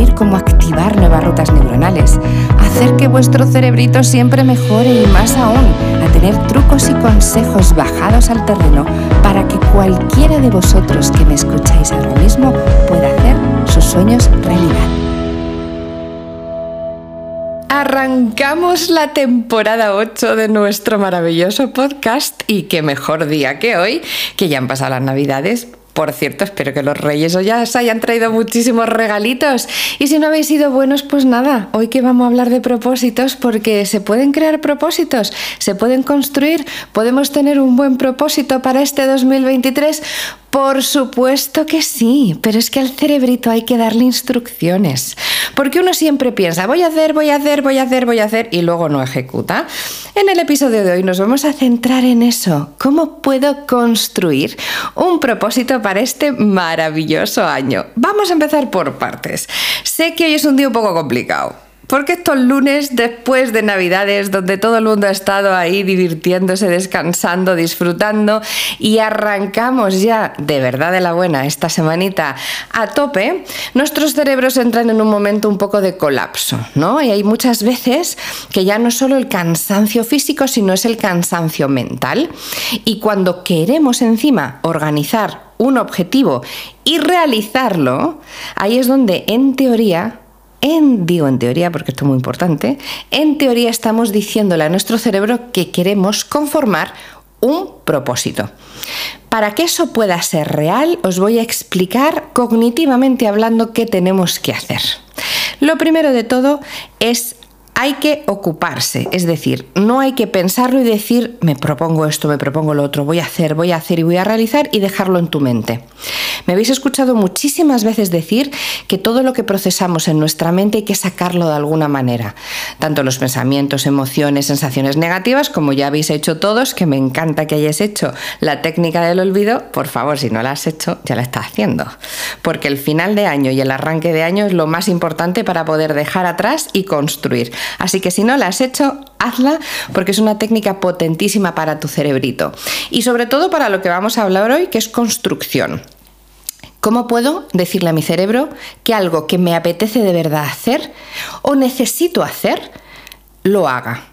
Descubrir cómo activar nuevas rutas neuronales, hacer que vuestro cerebrito siempre mejore y más aún, a tener trucos y consejos bajados al terreno para que cualquiera de vosotros que me escucháis ahora mismo pueda hacer sus sueños realidad. Arrancamos la temporada 8 de nuestro maravilloso podcast y qué mejor día que hoy, que ya han pasado las navidades, por cierto, espero que los reyes ya os hayan traído muchísimos regalitos. Y si no habéis sido buenos, pues nada, hoy que vamos a hablar de propósitos, porque se pueden crear propósitos, se pueden construir, podemos tener un buen propósito para este 2023. Por supuesto que sí, pero es que al cerebrito hay que darle instrucciones. Porque uno siempre piensa, voy a hacer, voy a hacer, voy a hacer, voy a hacer, y luego no ejecuta. En el episodio de hoy nos vamos a centrar en eso. ¿Cómo puedo construir un propósito para este maravilloso año? Vamos a empezar por partes. Sé que hoy es un día un poco complicado porque estos lunes después de Navidades, donde todo el mundo ha estado ahí divirtiéndose, descansando, disfrutando, y arrancamos ya de verdad de la buena esta semanita a tope, nuestros cerebros entran en un momento un poco de colapso, ¿no? Y hay muchas veces que ya no es solo el cansancio físico, sino es el cansancio mental. Y cuando queremos encima organizar un objetivo y realizarlo, ahí es donde en teoría en, digo en teoría porque esto es muy importante, en teoría estamos diciéndole a nuestro cerebro que queremos conformar un propósito. Para que eso pueda ser real, os voy a explicar cognitivamente hablando qué tenemos que hacer. Lo primero de todo es hay que ocuparse, es decir, no hay que pensarlo y decir, me propongo esto, me propongo lo otro, voy a hacer, voy a hacer y voy a realizar y dejarlo en tu mente. Me habéis escuchado muchísimas veces decir que todo lo que procesamos en nuestra mente hay que sacarlo de alguna manera, tanto los pensamientos, emociones, sensaciones negativas, como ya habéis hecho todos, que me encanta que hayáis hecho la técnica del olvido, por favor, si no la has hecho, ya la estás haciendo, porque el final de año y el arranque de año es lo más importante para poder dejar atrás y construir. Así que si no la has hecho, hazla porque es una técnica potentísima para tu cerebrito. Y sobre todo para lo que vamos a hablar hoy, que es construcción. ¿Cómo puedo decirle a mi cerebro que algo que me apetece de verdad hacer o necesito hacer, lo haga?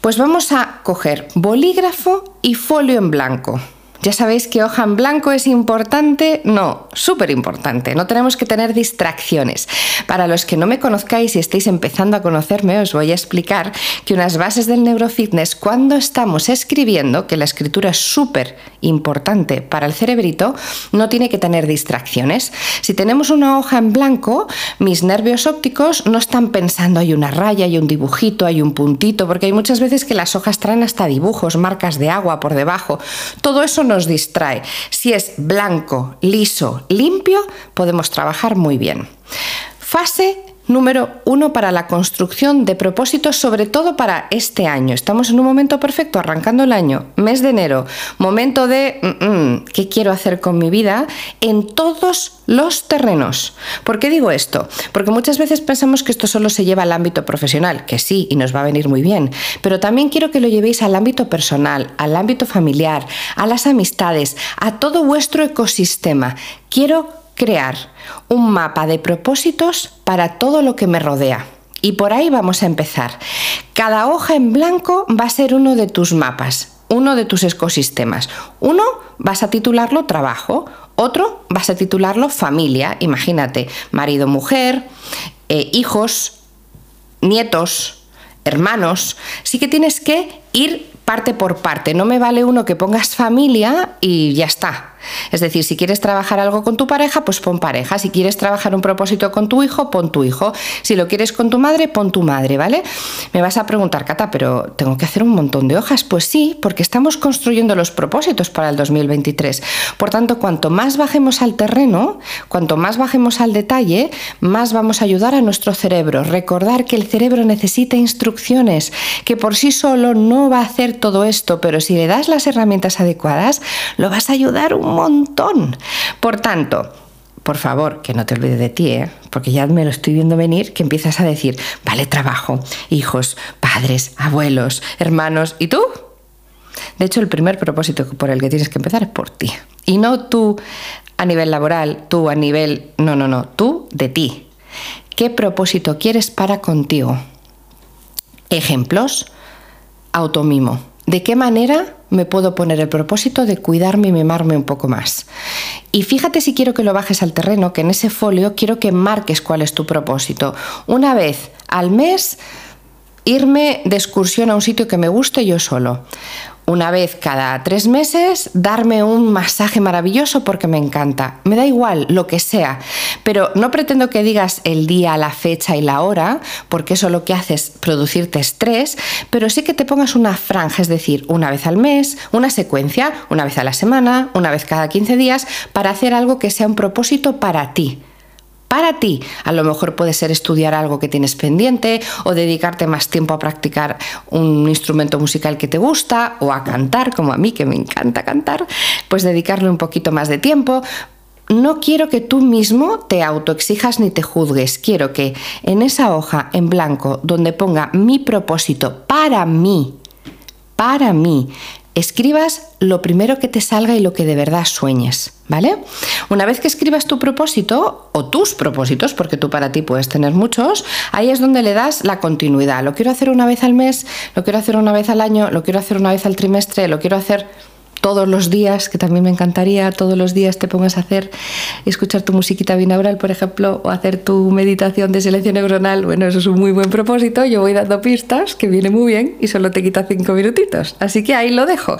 Pues vamos a coger bolígrafo y folio en blanco. ¿Ya sabéis que hoja en blanco es importante? No, súper importante. No tenemos que tener distracciones. Para los que no me conozcáis y estéis empezando a conocerme, os voy a explicar que unas bases del neurofitness, cuando estamos escribiendo, que la escritura es súper importante para el cerebrito, no tiene que tener distracciones. Si tenemos una hoja en blanco, mis nervios ópticos no están pensando hay una raya, hay un dibujito, hay un puntito, porque hay muchas veces que las hojas traen hasta dibujos, marcas de agua por debajo. Todo eso nos distrae. Si es blanco, liso, limpio, podemos trabajar muy bien. Fase Número uno, para la construcción de propósitos, sobre todo para este año. Estamos en un momento perfecto, arrancando el año, mes de enero, momento de mm, mm, qué quiero hacer con mi vida en todos los terrenos. ¿Por qué digo esto? Porque muchas veces pensamos que esto solo se lleva al ámbito profesional, que sí, y nos va a venir muy bien, pero también quiero que lo llevéis al ámbito personal, al ámbito familiar, a las amistades, a todo vuestro ecosistema. Quiero crear un mapa de propósitos para todo lo que me rodea. Y por ahí vamos a empezar. Cada hoja en blanco va a ser uno de tus mapas, uno de tus ecosistemas. Uno vas a titularlo trabajo, otro vas a titularlo familia, imagínate, marido, mujer, eh, hijos, nietos, hermanos. Sí que tienes que ir parte por parte. No me vale uno que pongas familia y ya está. Es decir, si quieres trabajar algo con tu pareja, pues pon pareja. Si quieres trabajar un propósito con tu hijo, pon tu hijo. Si lo quieres con tu madre, pon tu madre, ¿vale? Me vas a preguntar, Cata, pero tengo que hacer un montón de hojas. Pues sí, porque estamos construyendo los propósitos para el 2023. Por tanto, cuanto más bajemos al terreno, cuanto más bajemos al detalle, más vamos a ayudar a nuestro cerebro. Recordar que el cerebro necesita instrucciones, que por sí solo no va a hacer todo esto, pero si le das las herramientas adecuadas, lo vas a ayudar un montón. Por tanto, por favor, que no te olvides de ti, ¿eh? porque ya me lo estoy viendo venir, que empiezas a decir, vale, trabajo, hijos, padres, abuelos, hermanos, ¿y tú? De hecho, el primer propósito por el que tienes que empezar es por ti. Y no tú a nivel laboral, tú a nivel... No, no, no, tú de ti. ¿Qué propósito quieres para contigo? Ejemplos, automimo. ¿De qué manera me puedo poner el propósito de cuidarme y mimarme un poco más? Y fíjate si quiero que lo bajes al terreno, que en ese folio quiero que marques cuál es tu propósito. Una vez al mes, irme de excursión a un sitio que me guste yo solo una vez cada tres meses darme un masaje maravilloso porque me encanta. Me da igual lo que sea, pero no pretendo que digas el día, la fecha y la hora, porque eso lo que hace es producirte estrés, pero sí que te pongas una franja, es decir, una vez al mes, una secuencia, una vez a la semana, una vez cada 15 días, para hacer algo que sea un propósito para ti para ti. A lo mejor puede ser estudiar algo que tienes pendiente o dedicarte más tiempo a practicar un instrumento musical que te gusta o a cantar, como a mí que me encanta cantar, pues dedicarle un poquito más de tiempo. No quiero que tú mismo te autoexijas ni te juzgues. Quiero que en esa hoja en blanco donde ponga mi propósito para mí, para mí, escribas lo primero que te salga y lo que de verdad sueñes, ¿vale? Una vez que escribas tu propósito o tus propósitos, porque tú para ti puedes tener muchos, ahí es donde le das la continuidad. Lo quiero hacer una vez al mes, lo quiero hacer una vez al año, lo quiero hacer una vez al trimestre, lo quiero hacer todos los días, que también me encantaría, todos los días te pongas a hacer, escuchar tu musiquita binaural, por ejemplo, o hacer tu meditación de selección neuronal. Bueno, eso es un muy buen propósito. Yo voy dando pistas, que viene muy bien, y solo te quita cinco minutitos. Así que ahí lo dejo.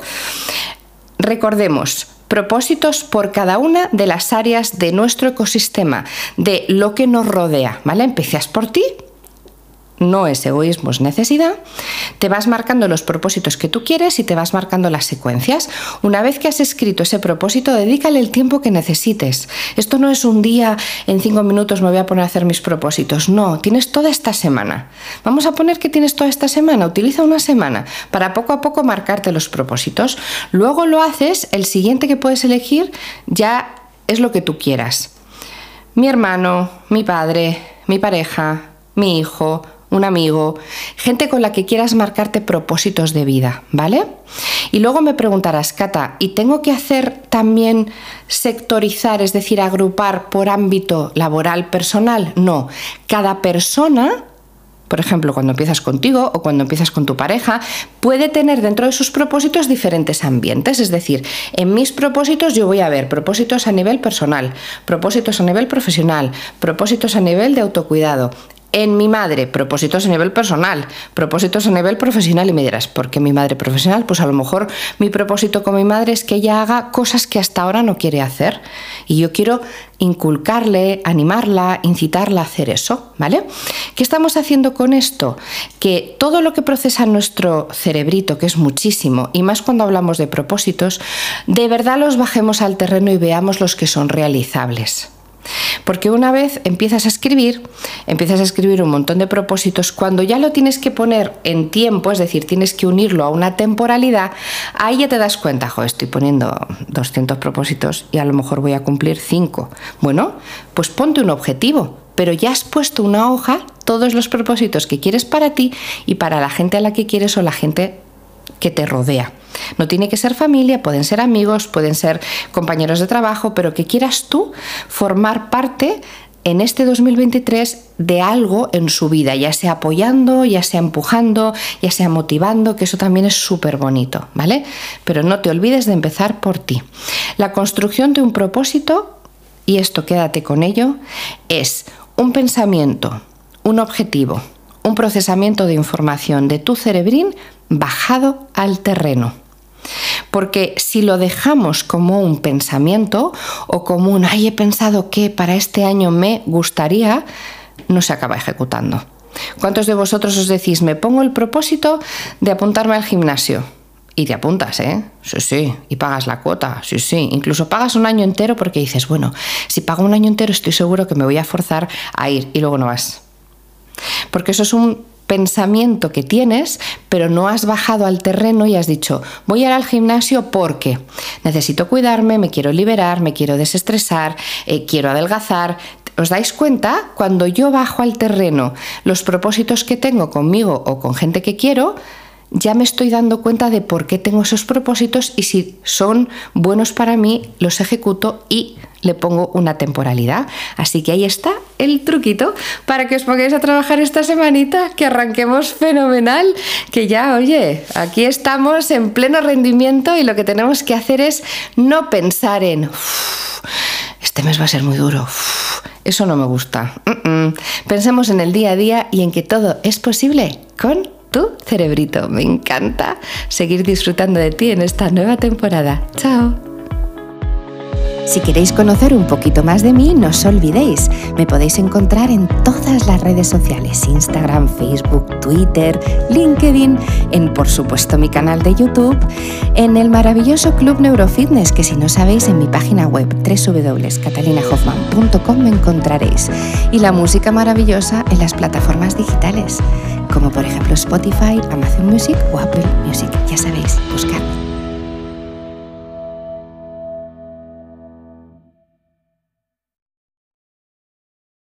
Recordemos, propósitos por cada una de las áreas de nuestro ecosistema, de lo que nos rodea, ¿vale? Empiezas por ti, no es egoísmo, es necesidad, te vas marcando los propósitos que tú quieres y te vas marcando las secuencias. Una vez que has escrito ese propósito, dedícale el tiempo que necesites. Esto no es un día, en cinco minutos me voy a poner a hacer mis propósitos. No, tienes toda esta semana. Vamos a poner que tienes toda esta semana. Utiliza una semana para poco a poco marcarte los propósitos. Luego lo haces, el siguiente que puedes elegir ya es lo que tú quieras. Mi hermano, mi padre, mi pareja, mi hijo, un amigo, gente con la que quieras marcarte propósitos de vida, ¿vale? Y luego me preguntarás, Cata, ¿y tengo que hacer también sectorizar, es decir, agrupar por ámbito laboral personal? No, cada persona por ejemplo, cuando empiezas contigo o cuando empiezas con tu pareja, puede tener dentro de sus propósitos diferentes ambientes. Es decir, en mis propósitos yo voy a ver propósitos a nivel personal, propósitos a nivel profesional, propósitos a nivel de autocuidado, en mi madre, propósitos a nivel personal, propósitos a nivel profesional y me dirás, ¿por qué mi madre profesional? Pues a lo mejor mi propósito con mi madre es que ella haga cosas que hasta ahora no quiere hacer y yo quiero inculcarle, animarla, incitarla a hacer eso, ¿vale? ¿Qué estamos haciendo con esto? Que todo lo que procesa nuestro cerebrito, que es muchísimo, y más cuando hablamos de propósitos, de verdad los bajemos al terreno y veamos los que son realizables. Porque una vez empiezas a escribir, empiezas a escribir un montón de propósitos, cuando ya lo tienes que poner en tiempo, es decir, tienes que unirlo a una temporalidad, ahí ya te das cuenta, jo, estoy poniendo 200 propósitos y a lo mejor voy a cumplir 5. Bueno, pues ponte un objetivo, pero ya has puesto una hoja todos los propósitos que quieres para ti y para la gente a la que quieres o la gente que te rodea. No tiene que ser familia, pueden ser amigos, pueden ser compañeros de trabajo, pero que quieras tú formar parte en este 2023 de algo en su vida, ya sea apoyando, ya sea empujando, ya sea motivando, que eso también es súper bonito, ¿vale? Pero no te olvides de empezar por ti. La construcción de un propósito, y esto quédate con ello, es un pensamiento, un objetivo, un procesamiento de información de tu cerebrín bajado al terreno. Porque si lo dejamos como un pensamiento o como un, ay, he pensado que para este año me gustaría, no se acaba ejecutando. ¿Cuántos de vosotros os decís, me pongo el propósito de apuntarme al gimnasio? Y te apuntas, ¿eh? Sí, sí. Y pagas la cuota, sí, sí. Incluso pagas un año entero porque dices, bueno, si pago un año entero estoy seguro que me voy a forzar a ir y luego no vas. Porque eso es un pensamiento que tienes, pero no has bajado al terreno y has dicho, voy a ir al gimnasio porque necesito cuidarme, me quiero liberar, me quiero desestresar, eh, quiero adelgazar. ¿Os dais cuenta? Cuando yo bajo al terreno los propósitos que tengo conmigo o con gente que quiero, ya me estoy dando cuenta de por qué tengo esos propósitos y si son buenos para mí, los ejecuto y le pongo una temporalidad. Así que ahí está el truquito para que os pongáis a trabajar esta semanita, que arranquemos fenomenal, que ya, oye, aquí estamos en pleno rendimiento y lo que tenemos que hacer es no pensar en, este mes va a ser muy duro. eso no me gusta. Pensemos en el día a día y en que todo es posible con tu cerebrito. Me encanta seguir disfrutando de ti en esta nueva temporada. Chao. Si queréis conocer un poquito más de mí, no os olvidéis, me podéis encontrar en todas las redes sociales, Instagram, Facebook, Twitter, LinkedIn, en por supuesto mi canal de YouTube, en el maravilloso Club Neurofitness, que si no sabéis, en mi página web www.catalinahoffman.com me encontraréis, y la música maravillosa en las plataformas digitales, como por ejemplo Spotify, Amazon Music o Apple Music, ya sabéis, buscarme.